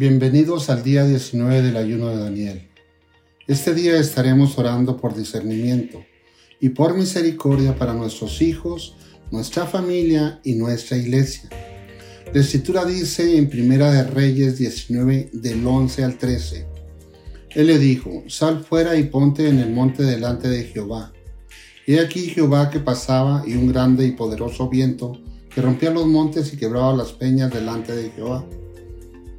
Bienvenidos al día 19 del ayuno de Daniel. Este día estaremos orando por discernimiento y por misericordia para nuestros hijos, nuestra familia y nuestra iglesia. La escritura dice en Primera de Reyes 19 del 11 al 13. Él le dijo, sal fuera y ponte en el monte delante de Jehová. He aquí Jehová que pasaba y un grande y poderoso viento que rompía los montes y quebraba las peñas delante de Jehová.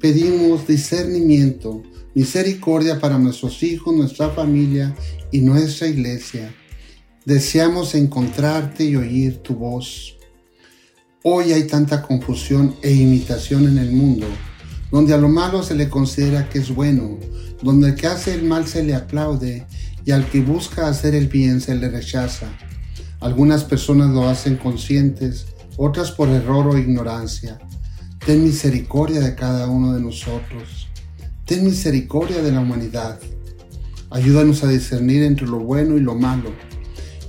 pedimos discernimiento, misericordia para nuestros hijos, nuestra familia y nuestra iglesia. Deseamos encontrarte y oír tu voz. Hoy hay tanta confusión e imitación en el mundo, donde a lo malo se le considera que es bueno, donde el que hace el mal se le aplaude y al que busca hacer el bien se le rechaza. Algunas personas lo hacen conscientes, otras por error o ignorancia. Ten misericordia de cada uno de nosotros. Ten misericordia de la humanidad. Ayúdanos a discernir entre lo bueno y lo malo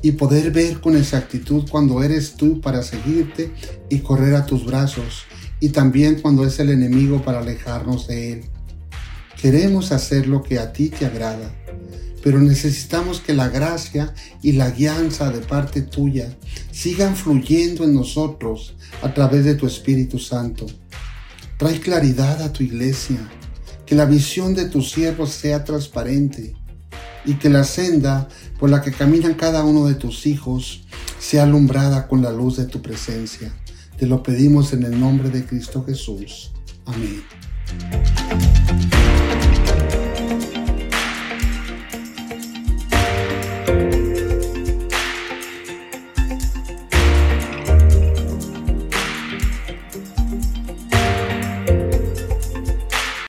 y poder ver con exactitud cuando eres tú para seguirte y correr a tus brazos y también cuando es el enemigo para alejarnos de él. Queremos hacer lo que a ti te agrada, pero necesitamos que la gracia y la guianza de parte tuya sigan fluyendo en nosotros a través de tu Espíritu Santo. Trae claridad a tu iglesia, que la visión de tus siervos sea transparente y que la senda por la que caminan cada uno de tus hijos sea alumbrada con la luz de tu presencia. Te lo pedimos en el nombre de Cristo Jesús. Amén.